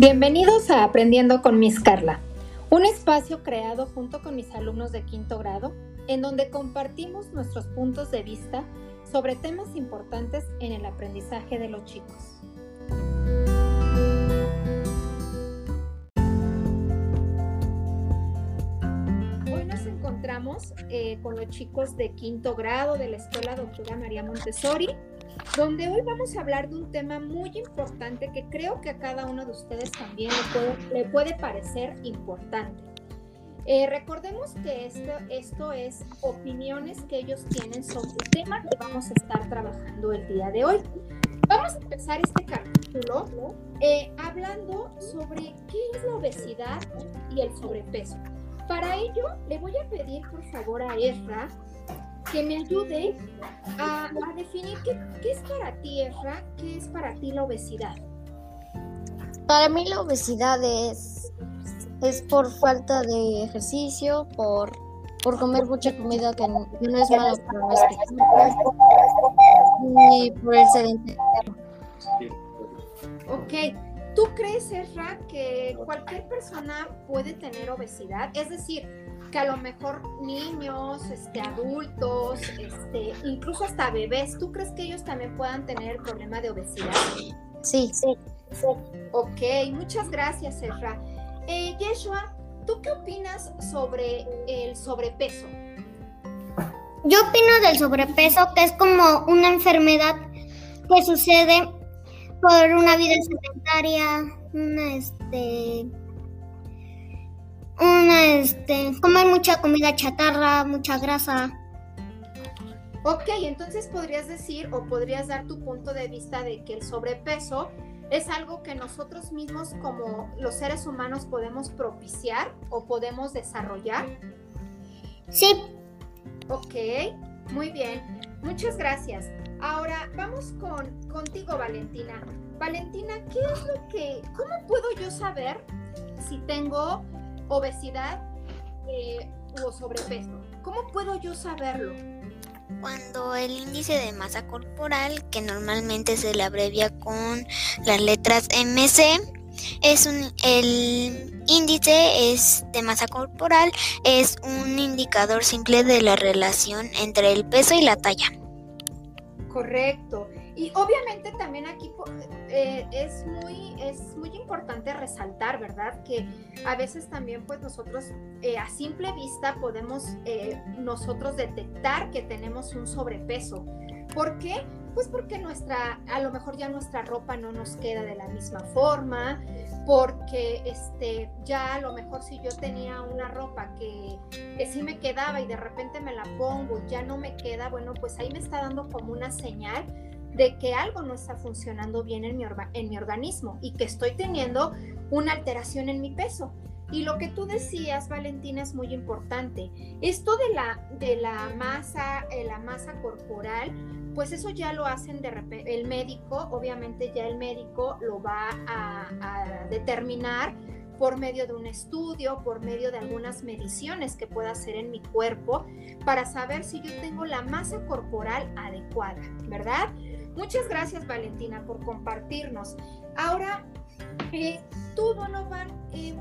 Bienvenidos a Aprendiendo con Miss Carla, un espacio creado junto con mis alumnos de quinto grado, en donde compartimos nuestros puntos de vista sobre temas importantes en el aprendizaje de los chicos. Hoy nos encontramos eh, con los chicos de quinto grado de la Escuela Doctora María Montessori donde hoy vamos a hablar de un tema muy importante que creo que a cada uno de ustedes también le puede, parecer importante. Eh, recordemos que esto, esto es opiniones que ellos tienen sobre el tema que vamos a estar trabajando el día de hoy. Vamos a empezar este capítulo eh, hablando sobre qué es la obesidad y el sobrepeso. Para ello, le voy a pedir por favor a Ezra que me ayude a, definir qué, es para ti, Efra, qué es para ti la obesidad. Para mí la obesidad es, es por falta de ejercicio, por, por comer mucha comida que no, es mala para nuestro cuerpo y por el sedentarismo. Ok, ¿tú crees, Efra, que cualquier persona puede tener obesidad? Es decir, que a lo mejor niños, este, adultos, este, incluso hasta bebés, ¿tú crees que ellos también puedan tener el problema de obesidad? Sí, sí. Ok, muchas gracias, Ezra. Eh, Yeshua, ¿tú qué opinas sobre el sobrepeso? Yo opino del sobrepeso que es como una enfermedad que sucede por una vida sedentaria, una este una, este, comer mucha comida chatarra, mucha grasa. Ok, entonces podrías decir o podrías dar tu punto de vista de que el sobrepeso es algo que nosotros mismos como los seres humanos podemos propiciar o podemos desarrollar. Sí. Ok, muy bien. Muchas gracias. Ahora vamos con contigo, Valentina. Valentina, ¿qué es lo que, cómo puedo yo saber si tengo obesidad eh, o sobrepeso? ¿Cómo puedo yo saberlo? Cuando el índice de masa corporal, que normalmente se le abrevia con las letras MC, es un, el índice es de masa corporal es un indicador simple de la relación entre el peso y la talla. Correcto. Y obviamente también aquí eh, es, muy, es muy importante resaltar, ¿verdad? Que a veces también pues nosotros eh, a simple vista podemos eh, nosotros detectar que tenemos un sobrepeso. ¿Por qué? Pues porque nuestra, a lo mejor ya nuestra ropa no nos queda de la misma forma, porque este, ya a lo mejor si yo tenía una ropa que, que sí me quedaba y de repente me la pongo y ya no me queda, bueno, pues ahí me está dando como una señal de que algo no está funcionando bien en mi, en mi organismo y que estoy teniendo una alteración en mi peso. Y lo que tú decías, Valentina, es muy importante. Esto de la, de la masa, eh, la masa corporal, pues eso ya lo hacen de el médico, obviamente ya el médico lo va a, a determinar por medio de un estudio, por medio de algunas mediciones que pueda hacer en mi cuerpo para saber si yo tengo la masa corporal adecuada, ¿verdad? Muchas gracias Valentina por compartirnos. Ahora, eh, tú Donovan, eh,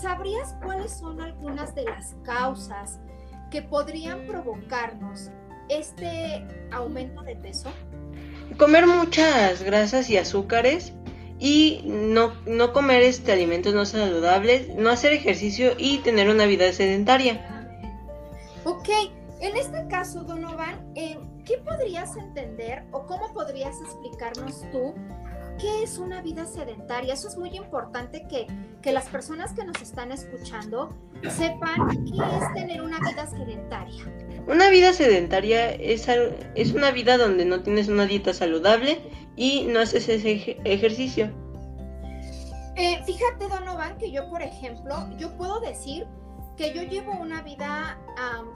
¿sabrías cuáles son algunas de las causas que podrían provocarnos este aumento de peso? Comer muchas grasas y azúcares y no, no comer este, alimentos no saludables, no hacer ejercicio y tener una vida sedentaria. Ok, en este caso, Donovan, eh, ¿qué podrías entender o cómo podrías explicarnos tú qué es una vida sedentaria? Eso es muy importante que, las personas que nos están escuchando sepan qué es tener una vida sedentaria. Una vida sedentaria es, es una vida donde no tienes una dieta saludable y no haces ese ejercicio. Eh, fíjate, Donovan, que yo, por ejemplo, yo puedo decir que yo llevo una vida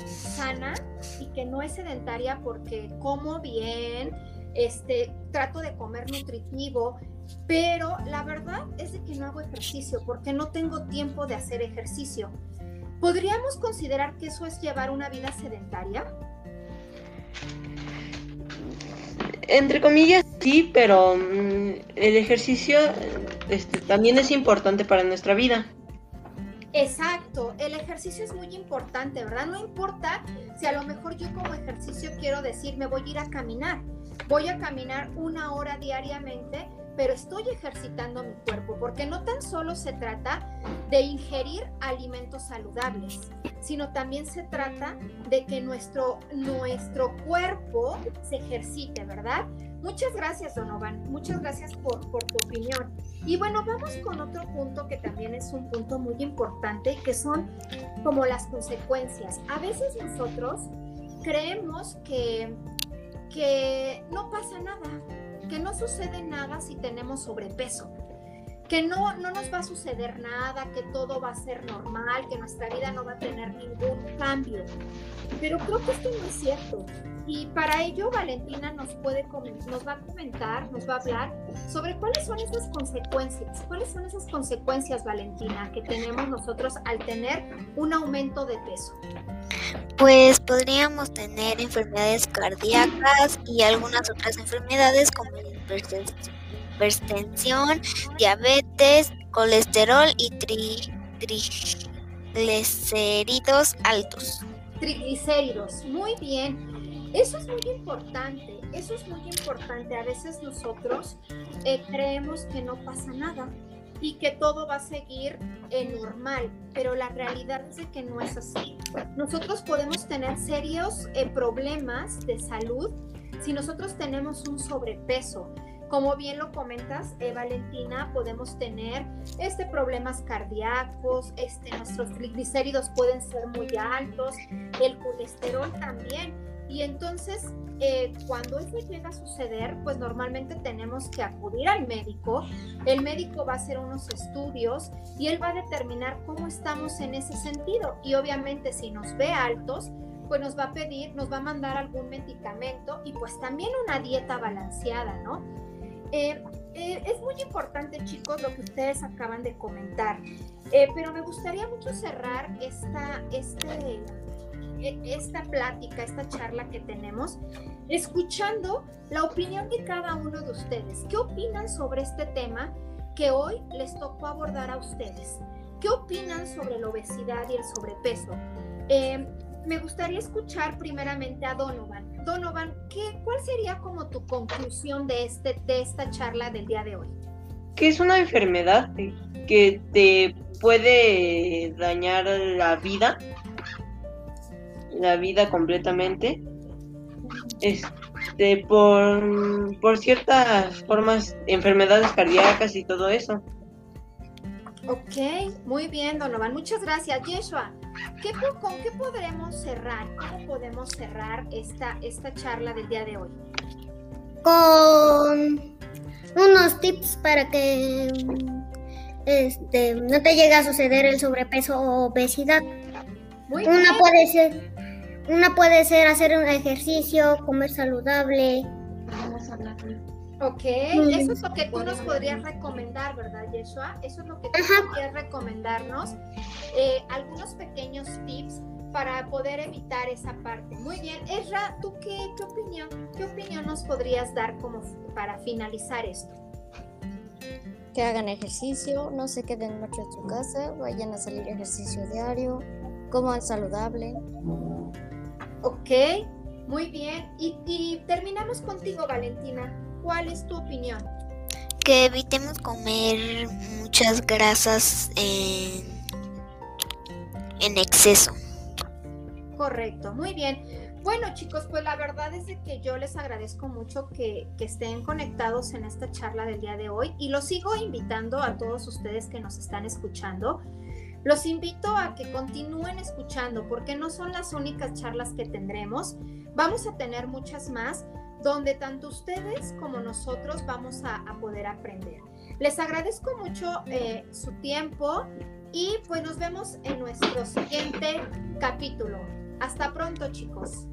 sana y que no es sedentaria porque como bien, este, trato de comer nutritivo, pero la verdad es de que no hago ejercicio porque no tengo tiempo de hacer ejercicio. ¿Podríamos considerar que eso es llevar una vida sedentaria? Entre comillas, sí, pero mm, el ejercicio este, también es importante para nuestra vida. Exacto, el ejercicio es muy importante, ¿verdad? No importa si a lo mejor yo como ejercicio quiero decir, me voy a ir a caminar, voy a caminar una hora diariamente, pero estoy ejercitando mi cuerpo, porque no tan solo se trata de ingerir alimentos saludables, sino también se trata de que nuestro, nuestro cuerpo se ejercite, ¿verdad? Muchas gracias, Donovan. Muchas gracias por, tu opinión. Y bueno, vamos con otro punto que también es un punto muy importante, que son como las consecuencias. A veces nosotros creemos que, que no pasa nada, que no sucede nada si tenemos sobrepeso que no, no nos va a suceder nada, que todo va a ser normal, que nuestra vida no va a tener ningún cambio. Pero creo que esto no es cierto. Y para ello Valentina nos, puede, nos va a comentar, nos va a hablar sobre cuáles son esas consecuencias. ¿Cuáles son esas consecuencias, Valentina, que tenemos nosotros al tener un aumento de peso? Pues podríamos tener enfermedades cardíacas y algunas otras enfermedades como la hipertensión hipertensión, diabetes, colesterol y triglicéridos altos. Triglicéridos, muy bien. Eso es muy importante, eso es muy importante. A veces nosotros eh, creemos que no pasa nada y que todo va a seguir eh, normal, pero la realidad es que no es así. Nosotros podemos tener serios eh, problemas de salud si nosotros tenemos un sobrepeso. Como bien lo comentas, eh, Valentina, podemos tener este, problemas cardíacos, este, nuestros triglicéridos pueden ser muy altos, el colesterol también. Y entonces, eh, cuando eso llega a suceder, pues normalmente tenemos que acudir al médico. El médico va a hacer unos estudios y él va a determinar cómo estamos en ese sentido. Y obviamente si nos ve altos, pues nos va a pedir, nos va a mandar algún medicamento y pues también una dieta balanceada, ¿no? Eh, eh, es muy importante, chicos, lo que ustedes acaban de comentar, eh, pero me gustaría mucho cerrar esta, este, e, esta plática, esta charla que tenemos, escuchando la opinión de cada uno de ustedes. ¿Qué opinan sobre este tema que hoy les tocó abordar a ustedes? ¿Qué opinan sobre la obesidad y el sobrepeso? Me gustaría escuchar primeramente a Donovan. Donovan, ¿qué, ¿cuál sería como tu conclusión de, este, de esta charla del día de hoy? Que es una enfermedad que te puede dañar la vida, la vida completamente, este, por, por ciertas formas, enfermedades cardíacas y todo eso. Ok, muy bien, Donovan. Muchas gracias. Yeshua, ¿qué, ¿con qué podremos cerrar? ¿Cómo podemos cerrar esta, esta charla del día de hoy? Con unos tips para que este, no te llegue a suceder el sobrepeso o obesidad. Muy una puede ser, una puede ser hacer un ejercicio, comer saludable. Vamos a hablar. Ok, eso es lo que tú nos podrías recomendar, ¿verdad, Yeshua? Eso es lo que tú podrías recomendarnos. Eh, algunos pequeños tips para poder evitar esa parte. Muy bien, Ezra, ¿tú qué, qué opinión, qué opinión nos podrías dar como para finalizar esto? Que hagan ejercicio, no se queden mucho en su casa, vayan a salir ejercicio diario, coman saludable. Ok, muy bien. Y, y terminamos contigo, Valentina. ¿Cuál es tu opinión? Que evitemos comer muchas grasas en, en exceso. Correcto, muy bien. Bueno chicos, pues la verdad es de que yo les agradezco mucho que, que, estén conectados en esta charla del día de hoy y los sigo invitando a todos ustedes que nos están escuchando. Los invito a que continúen escuchando porque no son las únicas charlas que tendremos. Vamos a tener muchas más donde tanto ustedes como nosotros vamos a, poder aprender. Les agradezco mucho eh, su tiempo y pues nos vemos en nuestro siguiente capítulo. Hasta pronto chicos.